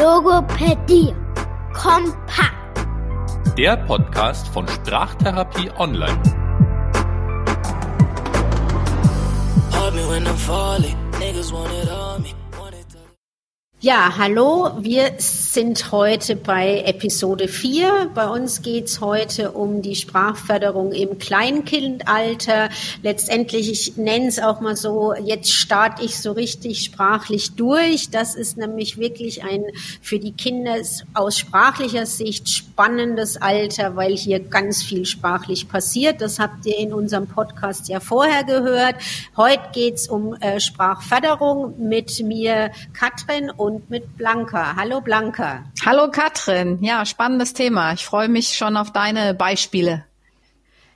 Logopädie. Kompakt. Der Podcast von Sprachtherapie Online. Hold me when I'm falling. Niggas want it on me. Ja, hallo, wir sind heute bei Episode 4. Bei uns geht's heute um die Sprachförderung im Kleinkindalter. Letztendlich, ich nenne es auch mal so, jetzt starte ich so richtig sprachlich durch. Das ist nämlich wirklich ein für die Kinder aus sprachlicher Sicht spannendes Alter, weil hier ganz viel sprachlich passiert. Das habt ihr in unserem Podcast ja vorher gehört. Heute geht's um äh, Sprachförderung mit mir, Katrin, und und mit Blanca. Hallo Blanca. Hallo Katrin. Ja, spannendes Thema. Ich freue mich schon auf deine Beispiele.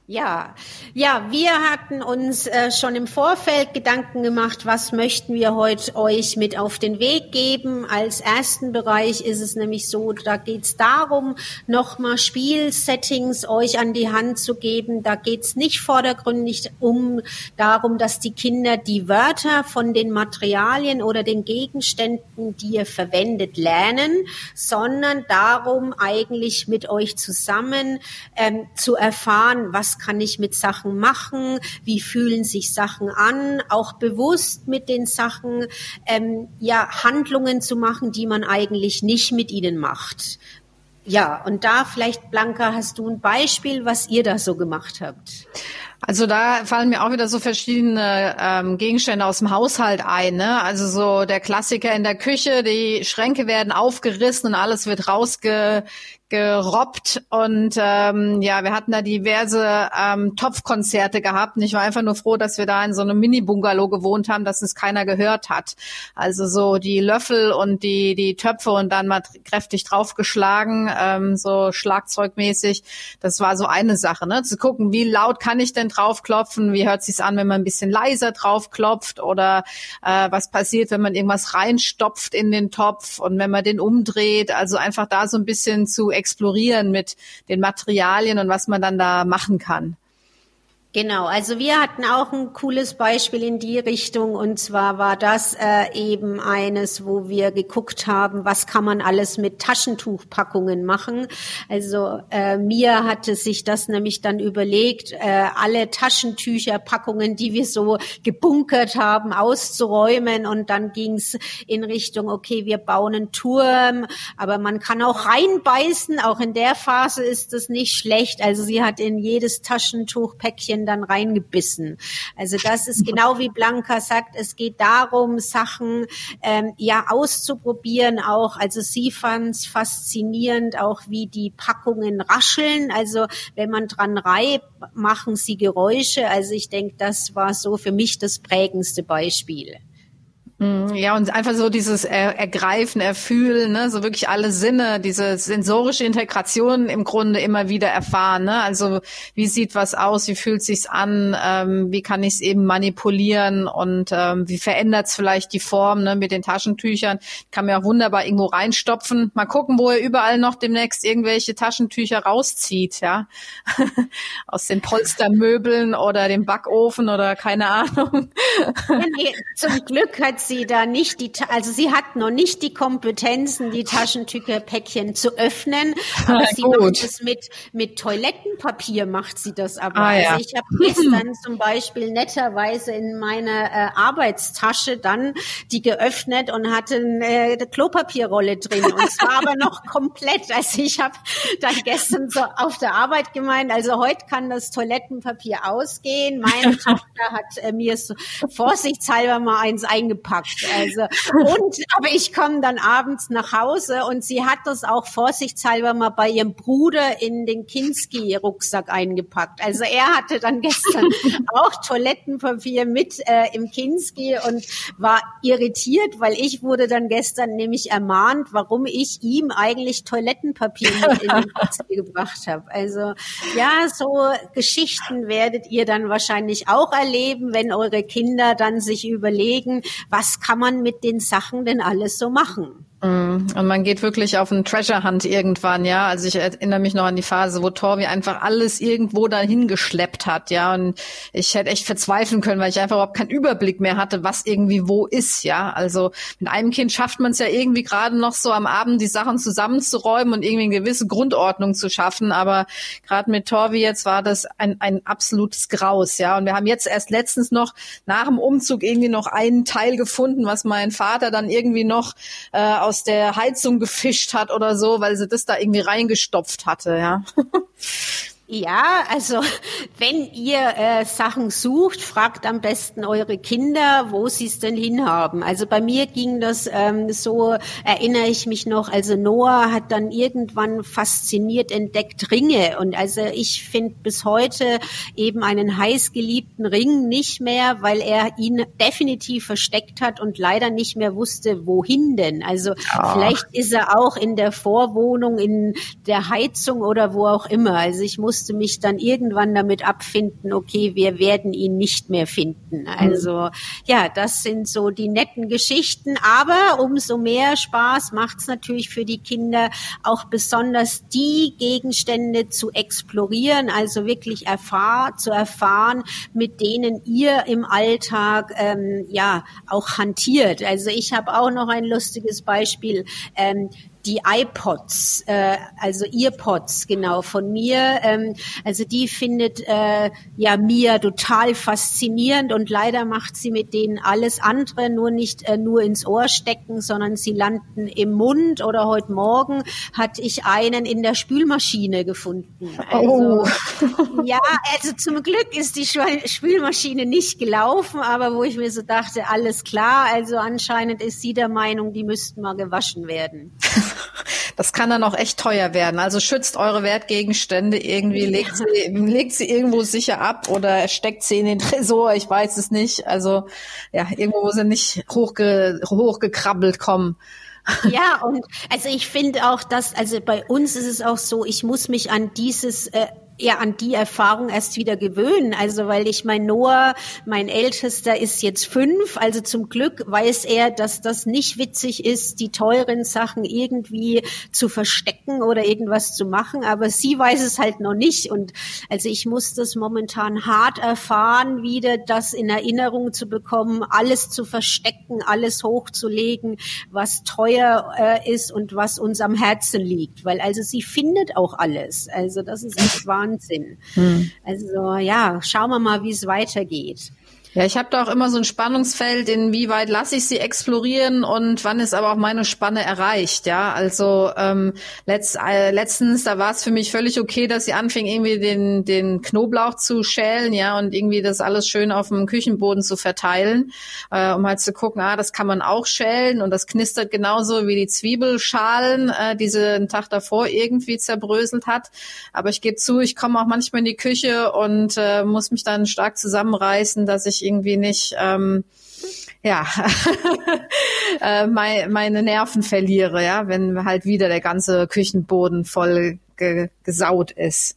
Ja, ja, wir hatten uns äh, schon im Vorfeld Gedanken gemacht, was möchten wir heute euch mit auf den Weg geben. Als ersten Bereich ist es nämlich so, da geht es darum, nochmal Spielsettings euch an die Hand zu geben. Da geht es nicht vordergründig um darum, dass die Kinder die Wörter von den Materialien oder den Gegenständen, die ihr verwendet, lernen, sondern darum, eigentlich mit euch zusammen ähm, zu erfahren, was kann ich mit Sachen machen, wie fühlen sich Sachen an, auch bewusst mit den Sachen ähm, ja Handlungen zu machen, die man eigentlich nicht mit ihnen macht. Ja, und da vielleicht, Blanca, hast du ein Beispiel, was ihr da so gemacht habt? Also da fallen mir auch wieder so verschiedene ähm, Gegenstände aus dem Haushalt ein. Ne? Also so der Klassiker in der Küche, die Schränke werden aufgerissen und alles wird rausge gerobbt und ähm, ja, wir hatten da diverse ähm, Topfkonzerte gehabt und ich war einfach nur froh, dass wir da in so einem Mini-Bungalow gewohnt haben, dass es keiner gehört hat. Also so die Löffel und die die Töpfe und dann mal kräftig draufgeschlagen, ähm, so schlagzeugmäßig. Das war so eine Sache, ne? Zu gucken, wie laut kann ich denn draufklopfen, wie hört sich's an, wenn man ein bisschen leiser draufklopft oder äh, was passiert, wenn man irgendwas reinstopft in den Topf und wenn man den umdreht. Also einfach da so ein bisschen zu explorieren mit den Materialien und was man dann da machen kann. Genau, also wir hatten auch ein cooles Beispiel in die Richtung und zwar war das äh, eben eines, wo wir geguckt haben, was kann man alles mit Taschentuchpackungen machen. Also äh, mir hatte sich das nämlich dann überlegt, äh, alle Taschentücherpackungen, die wir so gebunkert haben, auszuräumen und dann ging's in Richtung, okay, wir bauen einen Turm, aber man kann auch reinbeißen, auch in der Phase ist das nicht schlecht. Also sie hat in jedes Taschentuchpäckchen dann reingebissen. Also das ist genau wie Blanca sagt, es geht darum, Sachen ähm, ja auszuprobieren auch. Also sie fand es faszinierend, auch wie die Packungen rascheln. Also wenn man dran reibt, machen sie Geräusche. Also ich denke, das war so für mich das prägendste Beispiel. Mhm, ja, und einfach so dieses er Ergreifen, Erfühlen, ne, so wirklich alle Sinne, diese sensorische Integration im Grunde immer wieder erfahren. Ne? Also wie sieht was aus, wie fühlt sich's an, ähm, wie kann ich es eben manipulieren und ähm, wie verändert es vielleicht die Form ne, mit den Taschentüchern. Kann mir auch wunderbar irgendwo reinstopfen. Mal gucken, wo er überall noch demnächst irgendwelche Taschentücher rauszieht, ja. Aus den Polstermöbeln oder dem Backofen oder keine Ahnung. nee, zum Glück hat sie da nicht die, also sie hat noch nicht die Kompetenzen, die Taschentücherpäckchen zu öffnen, aber ah, sie gut. macht es mit, mit Toilettenpapier macht sie das aber. Ah, ja. Also ich habe gestern zum Beispiel netterweise in meiner äh, Arbeitstasche dann die geöffnet und hatte eine, eine Klopapierrolle drin und zwar aber noch komplett. Also ich habe dann gestern so auf der Arbeit gemeint, also heute kann das Toilettenpapier ausgehen. Meine Tochter hat äh, mir so vorsichtshalber mal eins eingepackt eingepackt. Also und aber ich komme dann abends nach Hause und sie hat das auch vorsichtshalber mal bei ihrem Bruder in den Kinski-Rucksack eingepackt. Also er hatte dann gestern auch Toilettenpapier mit äh, im Kinski und war irritiert, weil ich wurde dann gestern nämlich ermahnt, warum ich ihm eigentlich Toilettenpapier mit in den Kinski gebracht habe. Also ja, so Geschichten werdet ihr dann wahrscheinlich auch erleben, wenn eure Kinder dann sich überlegen, was kann man mit den Sachen denn alles so machen? Mm. Und man geht wirklich auf einen Treasure Hunt irgendwann, ja. Also ich erinnere mich noch an die Phase, wo Torvi einfach alles irgendwo dahin geschleppt hat, ja. Und ich hätte echt verzweifeln können, weil ich einfach überhaupt keinen Überblick mehr hatte, was irgendwie wo ist, ja. Also mit einem Kind schafft man es ja irgendwie gerade noch so am Abend die Sachen zusammenzuräumen und irgendwie eine gewisse Grundordnung zu schaffen. Aber gerade mit Torvi jetzt war das ein, ein absolutes Graus, ja. Und wir haben jetzt erst letztens noch nach dem Umzug irgendwie noch einen Teil gefunden, was mein Vater dann irgendwie noch äh, aus der Heizung gefischt hat oder so, weil sie das da irgendwie reingestopft hatte, ja. Ja, also wenn ihr äh, Sachen sucht, fragt am besten eure Kinder, wo sie es denn hinhaben. Also bei mir ging das ähm, so, erinnere ich mich noch, also Noah hat dann irgendwann fasziniert entdeckt Ringe. Und also ich finde bis heute eben einen heißgeliebten Ring nicht mehr, weil er ihn definitiv versteckt hat und leider nicht mehr wusste, wohin denn. Also Ach. vielleicht ist er auch in der Vorwohnung, in der Heizung oder wo auch immer. Also ich muss musste mich dann irgendwann damit abfinden, okay, wir werden ihn nicht mehr finden. Mhm. Also ja, das sind so die netten Geschichten, aber umso mehr Spaß macht es natürlich für die Kinder auch besonders die Gegenstände zu explorieren, also wirklich erfahr zu erfahren, mit denen ihr im Alltag ähm, ja auch hantiert. Also ich habe auch noch ein lustiges Beispiel. Ähm, die iPods, äh, also Earpods genau von mir. Ähm, also die findet äh, ja Mia total faszinierend und leider macht sie mit denen alles andere, nur nicht äh, nur ins Ohr stecken, sondern sie landen im Mund oder heute Morgen hatte ich einen in der Spülmaschine gefunden. Also, oh. ja, also zum Glück ist die Spülmaschine nicht gelaufen, aber wo ich mir so dachte, alles klar, also anscheinend ist sie der Meinung, die müssten mal gewaschen werden. Das kann dann auch echt teuer werden. Also schützt eure Wertgegenstände irgendwie, legt sie, legt sie irgendwo sicher ab oder steckt sie in den Tresor, ich weiß es nicht. Also ja, irgendwo, wo sie nicht hochge, hochgekrabbelt kommen. Ja, und also ich finde auch, dass, also bei uns ist es auch so, ich muss mich an dieses äh, ja an die Erfahrung erst wieder gewöhnen. Also weil ich mein Noah, mein Ältester ist jetzt fünf, also zum Glück weiß er, dass das nicht witzig ist, die teuren Sachen irgendwie zu verstecken oder irgendwas zu machen. Aber sie weiß es halt noch nicht. Und also ich muss das momentan hart erfahren, wieder das in Erinnerung zu bekommen, alles zu verstecken, alles hochzulegen, was teuer äh, ist und was uns am Herzen liegt. Weil also sie findet auch alles. Also das ist echt wahr. Wahnsinn. Hm. Also ja, schauen wir mal, wie es weitergeht. Ja, ich habe da auch immer so ein Spannungsfeld, inwieweit lasse ich sie explorieren und wann ist aber auch meine Spanne erreicht. Ja, also ähm, letzt, äh, letztens, da war es für mich völlig okay, dass sie anfing, irgendwie den, den Knoblauch zu schälen, ja, und irgendwie das alles schön auf dem Küchenboden zu verteilen, äh, um halt zu gucken, ah, das kann man auch schälen und das knistert genauso wie die Zwiebelschalen, äh, die sie einen Tag davor irgendwie zerbröselt hat. Aber ich gebe zu, ich komme auch manchmal in die Küche und äh, muss mich dann stark zusammenreißen, dass ich irgendwie nicht ähm, ja äh, mein, meine Nerven verliere, ja, wenn halt wieder der ganze Küchenboden voll ge gesaut ist.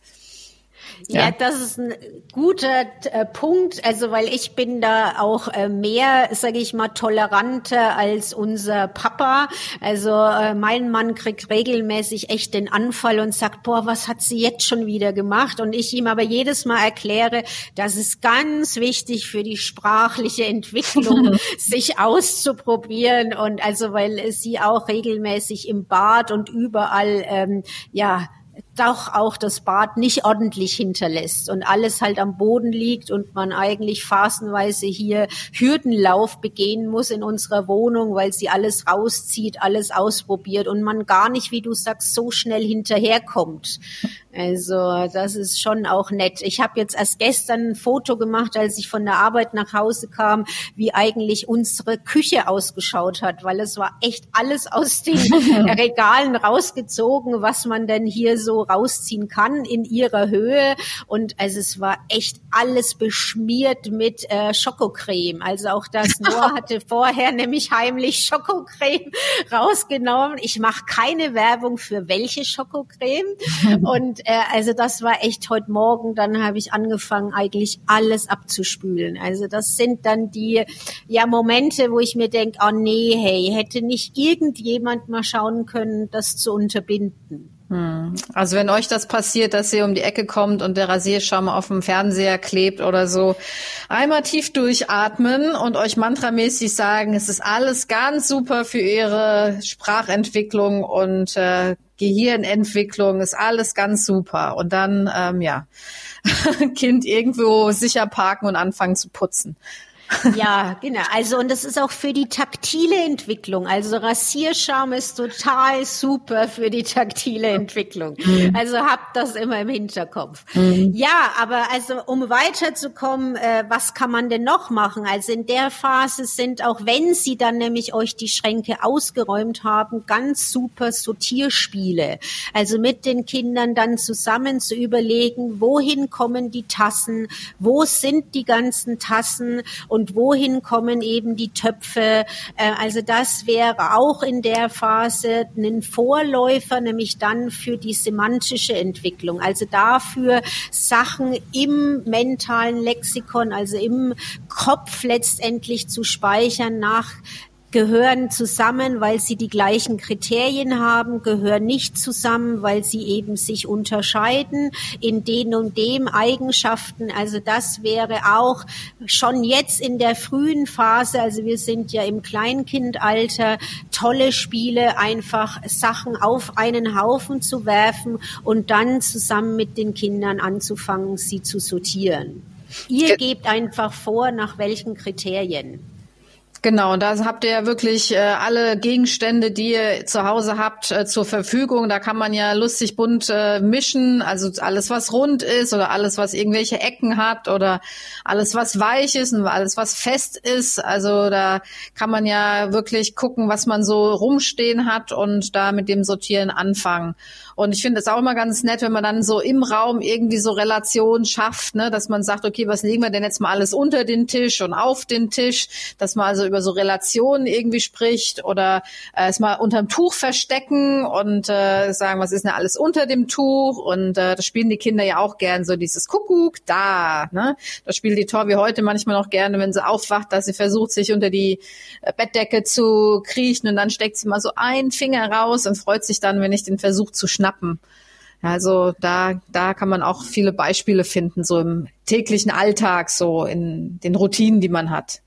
Ja, ja, das ist ein guter äh, Punkt. Also, weil ich bin da auch äh, mehr, sage ich mal, toleranter als unser Papa. Also, äh, mein Mann kriegt regelmäßig echt den Anfall und sagt, boah, was hat sie jetzt schon wieder gemacht? Und ich ihm aber jedes Mal erkläre, das ist ganz wichtig für die sprachliche Entwicklung, sich auszuprobieren. Und also, weil sie auch regelmäßig im Bad und überall, ähm, ja, doch auch das Bad nicht ordentlich hinterlässt und alles halt am Boden liegt und man eigentlich phasenweise hier Hürdenlauf begehen muss in unserer Wohnung, weil sie alles rauszieht, alles ausprobiert und man gar nicht, wie du sagst, so schnell hinterherkommt. Also das ist schon auch nett. Ich habe jetzt erst gestern ein Foto gemacht, als ich von der Arbeit nach Hause kam, wie eigentlich unsere Küche ausgeschaut hat, weil es war echt alles aus den Regalen rausgezogen, was man denn hier so rausziehen kann in ihrer Höhe. Und also es war echt alles beschmiert mit äh, Schokocreme. Also auch das Noah hatte vorher nämlich heimlich Schokocreme rausgenommen. Ich mache keine Werbung für welche Schokocreme. Und äh, also das war echt heute Morgen, dann habe ich angefangen, eigentlich alles abzuspülen. Also das sind dann die ja Momente, wo ich mir denke, oh nee, hey, hätte nicht irgendjemand mal schauen können, das zu unterbinden. Hm. Also wenn euch das passiert, dass ihr um die Ecke kommt und der Rasierschaum auf dem Fernseher klebt oder so, einmal tief durchatmen und euch mantramäßig sagen, es ist alles ganz super für ihre Sprachentwicklung und äh, Gehirnentwicklung, ist alles ganz super. Und dann, ähm, ja, Kind irgendwo sicher parken und anfangen zu putzen. Ja, genau. Also und das ist auch für die taktile Entwicklung. Also Rasierschaum ist total super für die taktile Entwicklung. Mhm. Also habt das immer im Hinterkopf. Mhm. Ja, aber also um weiterzukommen, äh, was kann man denn noch machen? Also in der Phase sind auch wenn Sie dann nämlich euch die Schränke ausgeräumt haben, ganz super Sortierspiele. Also mit den Kindern dann zusammen zu überlegen, wohin kommen die Tassen, wo sind die ganzen Tassen und wohin kommen eben die Töpfe. Äh, also das wäre auch in der Phase ein Vorläufer, nämlich dann für die semantische Entwicklung. Also dafür Sachen im mentalen Lexikon, also im Kopf letztendlich zu speichern nach gehören zusammen, weil sie die gleichen Kriterien haben, gehören nicht zusammen, weil sie eben sich unterscheiden in den und dem Eigenschaften. Also das wäre auch schon jetzt in der frühen Phase, also wir sind ja im Kleinkindalter, tolle Spiele, einfach Sachen auf einen Haufen zu werfen und dann zusammen mit den Kindern anzufangen, sie zu sortieren. Ihr gebt einfach vor, nach welchen Kriterien. Genau, da habt ihr ja wirklich äh, alle Gegenstände, die ihr zu Hause habt, äh, zur Verfügung. Da kann man ja lustig bunt äh, mischen, also alles, was rund ist oder alles, was irgendwelche Ecken hat oder alles, was weich ist und alles, was fest ist. Also da kann man ja wirklich gucken, was man so rumstehen hat und da mit dem Sortieren anfangen. Und ich finde es auch immer ganz nett, wenn man dann so im Raum irgendwie so Relationen schafft, ne, dass man sagt, okay, was legen wir denn jetzt mal alles unter den Tisch und auf den Tisch, dass man also über so Relationen irgendwie spricht oder äh, es mal unterm Tuch verstecken und äh, sagen, was ist denn alles unter dem Tuch? Und äh, das spielen die Kinder ja auch gern, so dieses Kuckuck da. Ne? Das spielt die Tor wie heute manchmal noch gerne, wenn sie aufwacht, dass sie versucht, sich unter die äh, Bettdecke zu kriechen und dann steckt sie mal so einen Finger raus und freut sich dann, wenn ich den versuche zu schnappen. Also da, da kann man auch viele Beispiele finden, so im täglichen Alltag, so in den Routinen, die man hat.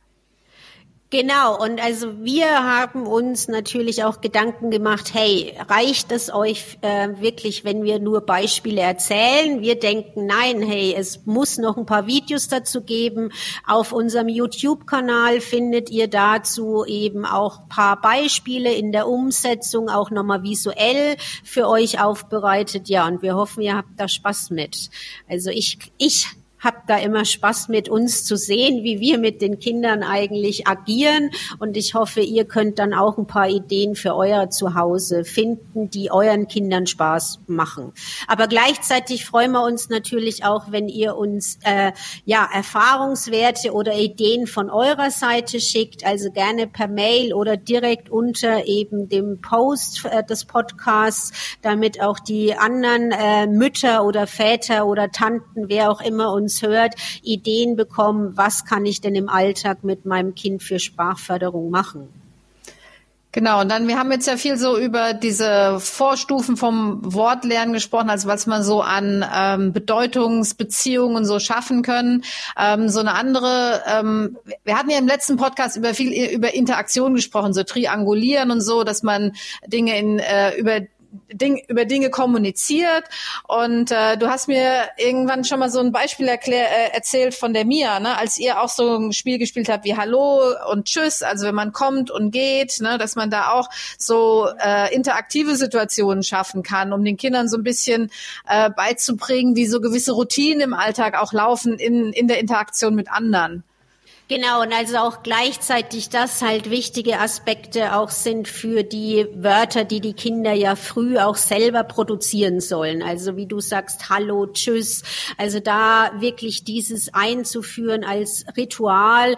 Genau, und also wir haben uns natürlich auch Gedanken gemacht, hey, reicht es euch äh, wirklich, wenn wir nur Beispiele erzählen? Wir denken, nein, hey, es muss noch ein paar Videos dazu geben. Auf unserem YouTube-Kanal findet ihr dazu eben auch paar Beispiele in der Umsetzung, auch nochmal visuell für euch aufbereitet. Ja, und wir hoffen, ihr habt da Spaß mit. Also ich, ich habe da immer Spaß mit uns zu sehen, wie wir mit den Kindern eigentlich agieren. Und ich hoffe, ihr könnt dann auch ein paar Ideen für euer Zuhause finden, die euren Kindern Spaß machen. Aber gleichzeitig freuen wir uns natürlich auch, wenn ihr uns äh, ja Erfahrungswerte oder Ideen von eurer Seite schickt, also gerne per Mail oder direkt unter eben dem Post äh, des Podcasts, damit auch die anderen äh, Mütter oder Väter oder Tanten, wer auch immer uns uns hört, Ideen bekommen, was kann ich denn im Alltag mit meinem Kind für Sprachförderung machen. Genau, und dann, wir haben jetzt ja viel so über diese Vorstufen vom Wortlernen gesprochen, also was man so an ähm, Bedeutungsbeziehungen so schaffen können. Ähm, so eine andere, ähm, wir hatten ja im letzten Podcast über viel über Interaktion gesprochen, so Triangulieren und so, dass man Dinge in äh, über Ding, über Dinge kommuniziert. Und äh, du hast mir irgendwann schon mal so ein Beispiel erklär, äh, erzählt von der Mia, ne? als ihr auch so ein Spiel gespielt habt wie Hallo und Tschüss, also wenn man kommt und geht, ne? dass man da auch so äh, interaktive Situationen schaffen kann, um den Kindern so ein bisschen äh, beizubringen, wie so gewisse Routinen im Alltag auch laufen in, in der Interaktion mit anderen. Genau, und also auch gleichzeitig das halt wichtige Aspekte auch sind für die Wörter, die die Kinder ja früh auch selber produzieren sollen. Also wie du sagst, Hallo, Tschüss. Also da wirklich dieses einzuführen als Ritual,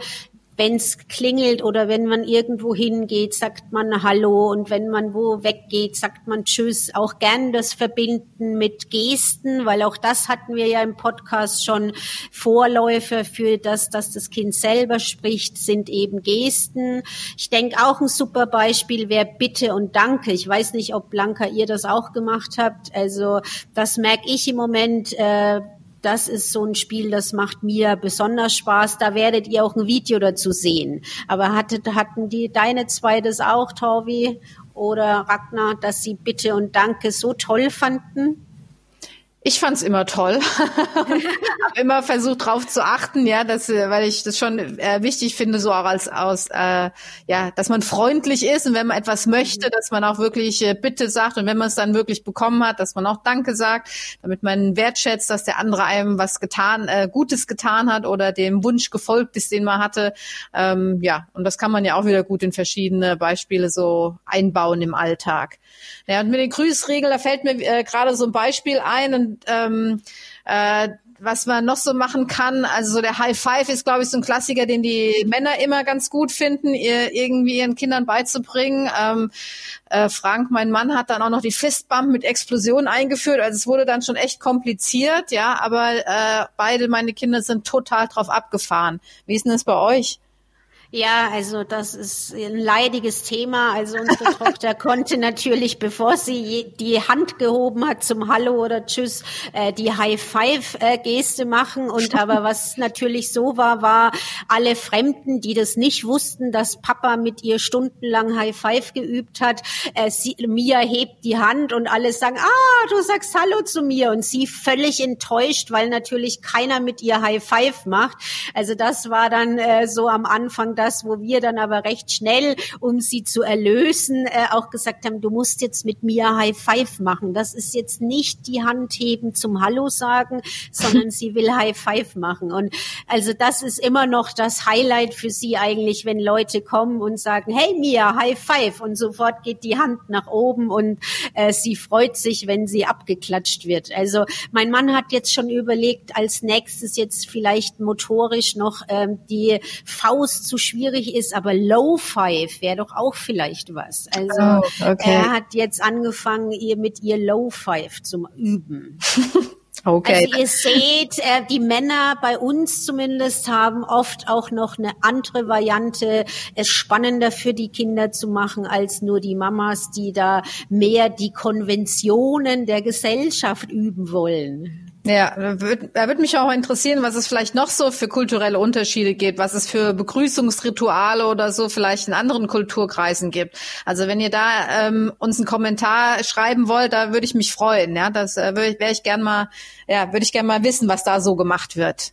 wenn es klingelt oder wenn man irgendwo hingeht, sagt man Hallo und wenn man wo weggeht, sagt man Tschüss. Auch gern das Verbinden mit Gesten, weil auch das hatten wir ja im Podcast schon Vorläufer für das, dass das Kind selber spricht, sind eben Gesten. Ich denke auch ein super Beispiel wäre Bitte und Danke. Ich weiß nicht, ob Blanca ihr das auch gemacht habt. Also das merke ich im Moment. Äh, das ist so ein Spiel, das macht mir besonders Spaß. Da werdet ihr auch ein Video dazu sehen. Aber hattet, hatten die deine zwei das auch, Torvi oder Ragnar, dass sie Bitte und Danke so toll fanden? Ich fand's immer toll. habe immer versucht drauf zu achten, ja, dass, äh, weil ich das schon äh, wichtig finde, so auch als aus, äh, ja, dass man freundlich ist und wenn man etwas möchte, dass man auch wirklich äh, Bitte sagt und wenn man es dann wirklich bekommen hat, dass man auch Danke sagt, damit man wertschätzt, dass der andere einem was getan, äh, Gutes getan hat oder dem Wunsch gefolgt ist, den man hatte. Ähm, ja, und das kann man ja auch wieder gut in verschiedene Beispiele so einbauen im Alltag. Ja, und mit den Grüßregeln, da fällt mir äh, gerade so ein Beispiel ein und ähm, äh, was man noch so machen kann, also so der High Five ist, glaube ich, so ein Klassiker, den die Männer immer ganz gut finden, ihr irgendwie ihren Kindern beizubringen. Ähm, äh, Frank, mein Mann, hat dann auch noch die Fistbump mit Explosion eingeführt. Also es wurde dann schon echt kompliziert, ja, aber äh, beide meine Kinder sind total drauf abgefahren. Wie ist denn das bei euch? Ja, also das ist ein leidiges Thema. Also unsere Tochter konnte natürlich, bevor sie die Hand gehoben hat zum Hallo oder Tschüss, äh, die High-Five-Geste machen. Und aber was natürlich so war, war alle Fremden, die das nicht wussten, dass Papa mit ihr stundenlang High-Five geübt hat. Äh, sie, Mia hebt die Hand und alle sagen, ah, du sagst Hallo zu mir. Und sie völlig enttäuscht, weil natürlich keiner mit ihr High-Five macht. Also das war dann äh, so am Anfang das, wo wir dann aber recht schnell, um sie zu erlösen, äh, auch gesagt haben, du musst jetzt mit mir High Five machen. Das ist jetzt nicht die Hand heben zum Hallo sagen, sondern sie will High Five machen. Und also das ist immer noch das Highlight für sie eigentlich, wenn Leute kommen und sagen, hey Mia, High Five. Und sofort geht die Hand nach oben und äh, sie freut sich, wenn sie abgeklatscht wird. Also mein Mann hat jetzt schon überlegt, als nächstes jetzt vielleicht motorisch noch ähm, die Faust zu schwierig ist, aber Low Five wäre doch auch vielleicht was. Also oh, okay. er hat jetzt angefangen, ihr mit ihr Low Five zu üben. Okay. Also ihr seht, äh, die Männer bei uns zumindest haben oft auch noch eine andere Variante, es spannender für die Kinder zu machen als nur die Mamas, die da mehr die Konventionen der Gesellschaft üben wollen. Ja, da würde würd mich auch interessieren, was es vielleicht noch so für kulturelle Unterschiede gibt, was es für Begrüßungsrituale oder so vielleicht in anderen Kulturkreisen gibt. Also wenn ihr da ähm, uns einen Kommentar schreiben wollt, da würde ich mich freuen. Ja, das äh, wäre ich gern mal, ja, würde ich gern mal wissen, was da so gemacht wird.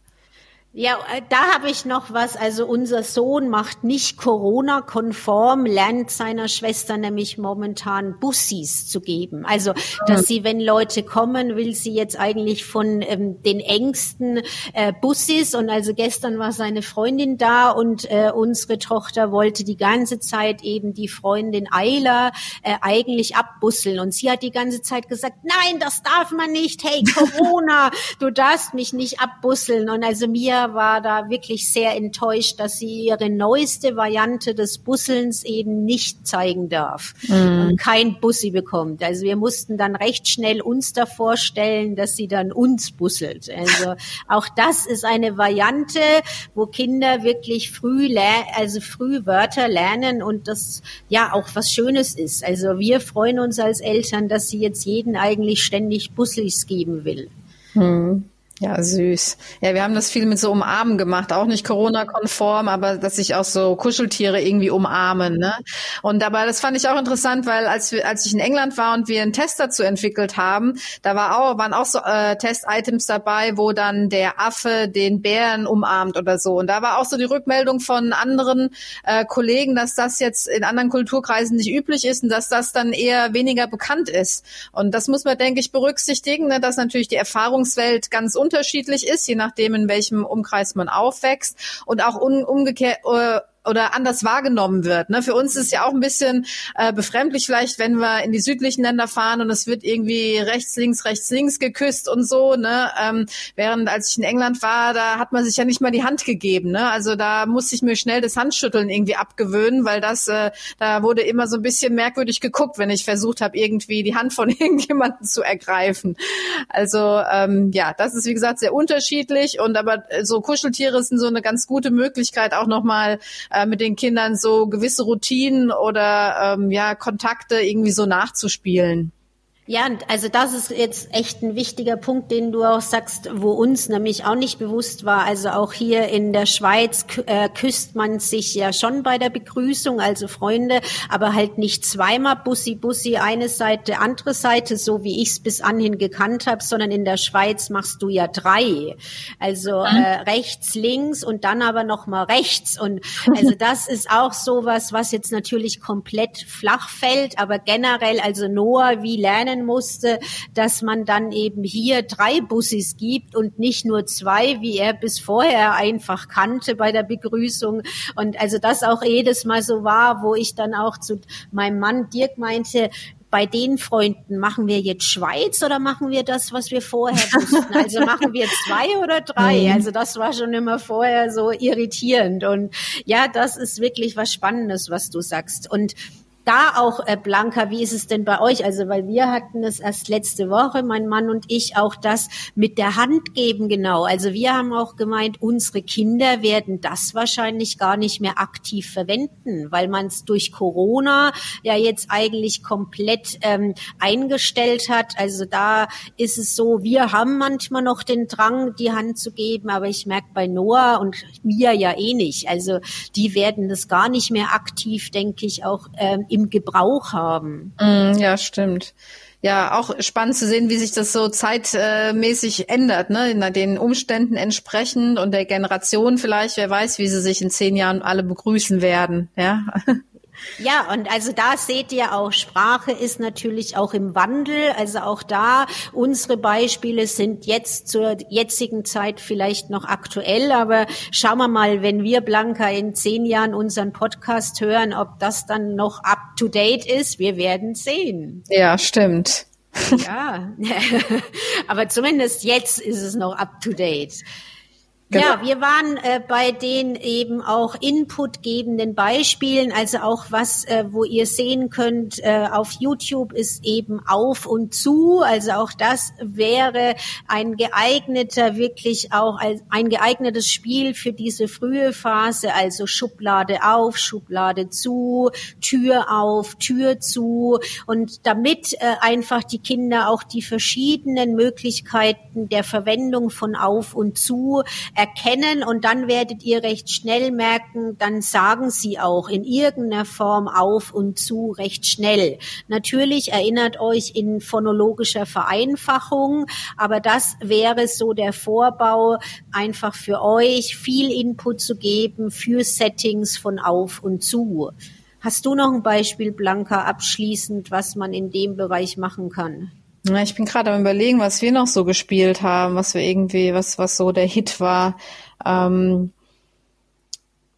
Ja, äh, da habe ich noch was. Also unser Sohn macht nicht Corona-konform, lernt seiner Schwester nämlich momentan Bussis zu geben. Also, dass sie, wenn Leute kommen, will sie jetzt eigentlich von ähm, den engsten äh, Bussis. Und also gestern war seine Freundin da und äh, unsere Tochter wollte die ganze Zeit eben die Freundin Eiler äh, eigentlich abbusseln. Und sie hat die ganze Zeit gesagt, nein, das darf man nicht. Hey, Corona, du darfst mich nicht abbusseln. Und also mir war da wirklich sehr enttäuscht, dass sie ihre neueste Variante des Busselns eben nicht zeigen darf mhm. und kein Bussi bekommt. Also wir mussten dann recht schnell uns davor stellen, dass sie dann uns busselt. Also auch das ist eine Variante, wo Kinder wirklich früh, also früh Wörter lernen und das ja auch was Schönes ist. Also wir freuen uns als Eltern, dass sie jetzt jeden eigentlich ständig Bussis geben will. Mhm. Ja, süß. Ja, wir haben das viel mit so Umarmen gemacht, auch nicht Corona-konform, aber dass sich auch so Kuscheltiere irgendwie umarmen. Ne? Und aber das fand ich auch interessant, weil als wir, als ich in England war und wir einen Test dazu entwickelt haben, da war auch, waren auch so äh, Test-Items dabei, wo dann der Affe den Bären umarmt oder so. Und da war auch so die Rückmeldung von anderen äh, Kollegen, dass das jetzt in anderen Kulturkreisen nicht üblich ist und dass das dann eher weniger bekannt ist. Und das muss man, denke ich, berücksichtigen, ne, dass natürlich die Erfahrungswelt ganz unterschiedlich ist, je nachdem, in welchem Umkreis man aufwächst. Und auch un umgekehrt äh, oder anders wahrgenommen wird. Ne? Für uns ist ja auch ein bisschen äh, befremdlich vielleicht, wenn wir in die südlichen Länder fahren und es wird irgendwie rechts, links, rechts, links geküsst und so. Ne? Ähm, während als ich in England war, da hat man sich ja nicht mal die Hand gegeben. Ne? Also da musste ich mir schnell das Handschütteln irgendwie abgewöhnen, weil das, äh, da wurde immer so ein bisschen merkwürdig geguckt, wenn ich versucht habe, irgendwie die Hand von irgendjemandem zu ergreifen. Also ähm, ja, das ist wie gesagt sehr unterschiedlich und aber so Kuscheltiere sind so eine ganz gute Möglichkeit auch nochmal äh, mit den Kindern so gewisse Routinen oder ähm, ja Kontakte irgendwie so nachzuspielen. Ja, also das ist jetzt echt ein wichtiger Punkt, den du auch sagst, wo uns nämlich auch nicht bewusst war. Also auch hier in der Schweiz äh, küsst man sich ja schon bei der Begrüßung, also Freunde, aber halt nicht zweimal Bussi Bussi eine Seite, andere Seite, so wie ich es bis anhin gekannt habe, sondern in der Schweiz machst du ja drei. Also mhm. äh, rechts, links und dann aber noch mal rechts. Und also das ist auch sowas, was jetzt natürlich komplett flach fällt, aber generell, also Noah, wie lernen lernen musste, dass man dann eben hier drei Bussis gibt und nicht nur zwei, wie er bis vorher einfach kannte bei der Begrüßung. Und also das auch jedes Mal so war, wo ich dann auch zu meinem Mann Dirk meinte, bei den Freunden machen wir jetzt Schweiz oder machen wir das, was wir vorher wussten? Also machen wir zwei oder drei? Mhm. Also das war schon immer vorher so irritierend. Und ja, das ist wirklich was Spannendes, was du sagst. Und da auch, äh, Blanca, wie ist es denn bei euch? Also, weil wir hatten es erst letzte Woche, mein Mann und ich, auch das mit der Hand geben, genau. Also wir haben auch gemeint, unsere Kinder werden das wahrscheinlich gar nicht mehr aktiv verwenden, weil man es durch Corona ja jetzt eigentlich komplett ähm, eingestellt hat. Also da ist es so, wir haben manchmal noch den Drang, die Hand zu geben, aber ich merke bei Noah und mir ja eh nicht. Also die werden das gar nicht mehr aktiv, denke ich, auch ähm, im Gebrauch haben. Mm, ja, stimmt. Ja, auch spannend zu sehen, wie sich das so zeitmäßig ändert, ne? In den Umständen entsprechend und der Generation vielleicht. Wer weiß, wie sie sich in zehn Jahren alle begrüßen werden, ja. Ja, und also da seht ihr auch, Sprache ist natürlich auch im Wandel. Also auch da, unsere Beispiele sind jetzt zur jetzigen Zeit vielleicht noch aktuell, aber schauen wir mal, wenn wir, Blanca, in zehn Jahren unseren Podcast hören, ob das dann noch up to date ist. Wir werden sehen. Ja, stimmt. Ja, aber zumindest jetzt ist es noch up to date. Genau. Ja, wir waren äh, bei den eben auch inputgebenden Beispielen, also auch was, äh, wo ihr sehen könnt äh, auf YouTube ist eben auf und zu. Also auch das wäre ein geeigneter, wirklich auch ein geeignetes Spiel für diese frühe Phase, also Schublade auf, Schublade zu, Tür auf, Tür zu und damit äh, einfach die Kinder auch die verschiedenen Möglichkeiten der Verwendung von auf und zu erkennen und dann werdet ihr recht schnell merken, dann sagen sie auch in irgendeiner Form auf und zu recht schnell. Natürlich erinnert euch in phonologischer Vereinfachung, aber das wäre so der Vorbau, einfach für euch viel Input zu geben für Settings von auf und zu. Hast du noch ein Beispiel, Blanca, abschließend, was man in dem Bereich machen kann? Ja, ich bin gerade am überlegen, was wir noch so gespielt haben, was wir irgendwie, was, was so der Hit war. Ähm,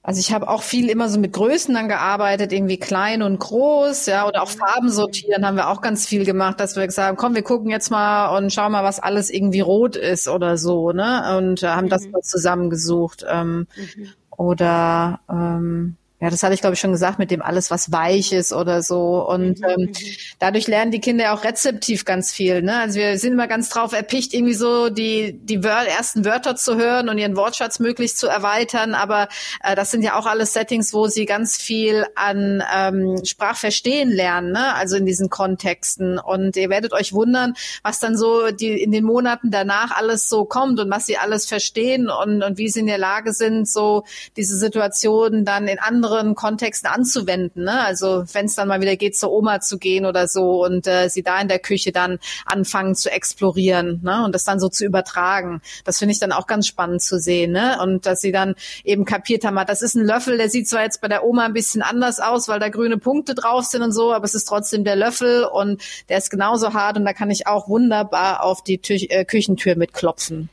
also ich habe auch viel immer so mit Größen dann gearbeitet, irgendwie klein und groß, ja, oder auch Farben sortieren haben wir auch ganz viel gemacht, dass wir gesagt haben, komm, wir gucken jetzt mal und schauen mal, was alles irgendwie rot ist oder so, ne? Und äh, haben mhm. das mal zusammengesucht. Ähm, mhm. Oder ähm, ja, das hatte ich glaube ich schon gesagt mit dem alles, was weich ist oder so. Und mhm. ähm, mhm. dadurch lernen die Kinder ja auch rezeptiv ganz viel. Ne? Also wir sind immer ganz drauf erpicht, irgendwie so die die Wör ersten Wörter zu hören und ihren Wortschatz möglichst zu erweitern. Aber äh, das sind ja auch alles Settings, wo sie ganz viel an ähm, Sprachverstehen lernen. Ne? Also in diesen Kontexten. Und ihr werdet euch wundern, was dann so die in den Monaten danach alles so kommt und was sie alles verstehen und und wie sie in der Lage sind, so diese Situationen dann in anderen anderen Kontexten anzuwenden. Ne? Also wenn es dann mal wieder geht, zur Oma zu gehen oder so und äh, sie da in der Küche dann anfangen zu explorieren ne? und das dann so zu übertragen. Das finde ich dann auch ganz spannend zu sehen. Ne? Und dass sie dann eben kapiert haben, das ist ein Löffel, der sieht zwar jetzt bei der Oma ein bisschen anders aus, weil da grüne Punkte drauf sind und so, aber es ist trotzdem der Löffel und der ist genauso hart und da kann ich auch wunderbar auf die Tü äh, Küchentür mitklopfen.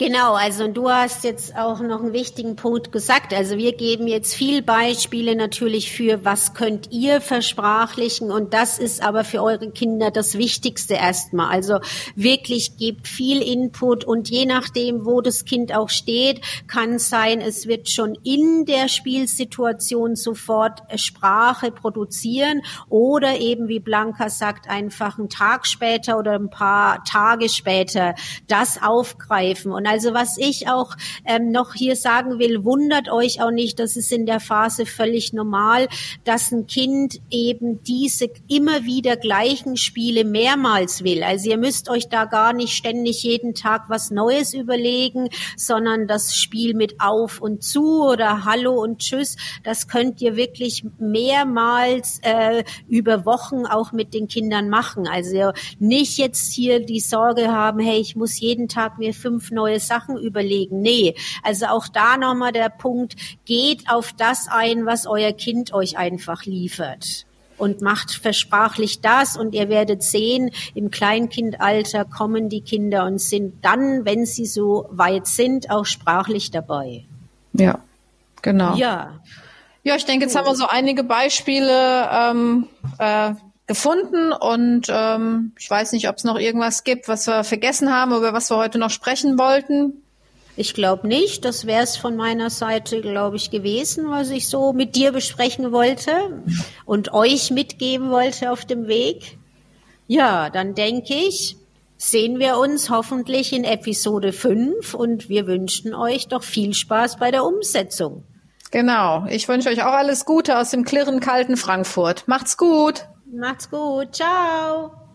Genau, also du hast jetzt auch noch einen wichtigen Punkt gesagt. Also wir geben jetzt viel Beispiele natürlich für, was könnt ihr versprachlichen und das ist aber für eure Kinder das Wichtigste erstmal. Also wirklich gebt viel Input und je nachdem, wo das Kind auch steht, kann sein, es wird schon in der Spielsituation sofort Sprache produzieren oder eben, wie Blanca sagt, einfach einen Tag später oder ein paar Tage später das aufgreifen. Und also was ich auch ähm, noch hier sagen will, wundert euch auch nicht, das ist in der Phase völlig normal, dass ein Kind eben diese immer wieder gleichen Spiele mehrmals will. Also ihr müsst euch da gar nicht ständig jeden Tag was Neues überlegen, sondern das Spiel mit auf und zu oder Hallo und Tschüss, das könnt ihr wirklich mehrmals äh, über Wochen auch mit den Kindern machen. Also nicht jetzt hier die Sorge haben, hey, ich muss jeden Tag mir fünf neue Sachen überlegen. Nee, also auch da nochmal der Punkt, geht auf das ein, was euer Kind euch einfach liefert und macht versprachlich das und ihr werdet sehen, im Kleinkindalter kommen die Kinder und sind dann, wenn sie so weit sind, auch sprachlich dabei. Ja, genau. Ja. Ja, ich denke, jetzt haben wir so einige Beispiele ähm, äh, gefunden und ähm, ich weiß nicht, ob es noch irgendwas gibt, was wir vergessen haben, über was wir heute noch sprechen wollten. Ich glaube nicht. Das wäre es von meiner Seite, glaube ich, gewesen, was ich so mit dir besprechen wollte und euch mitgeben wollte auf dem Weg. Ja, dann denke ich, sehen wir uns hoffentlich in Episode 5 und wir wünschen euch doch viel Spaß bei der Umsetzung. Genau. Ich wünsche euch auch alles Gute aus dem klirren kalten Frankfurt. Macht's gut. Macht's gut. Ciao.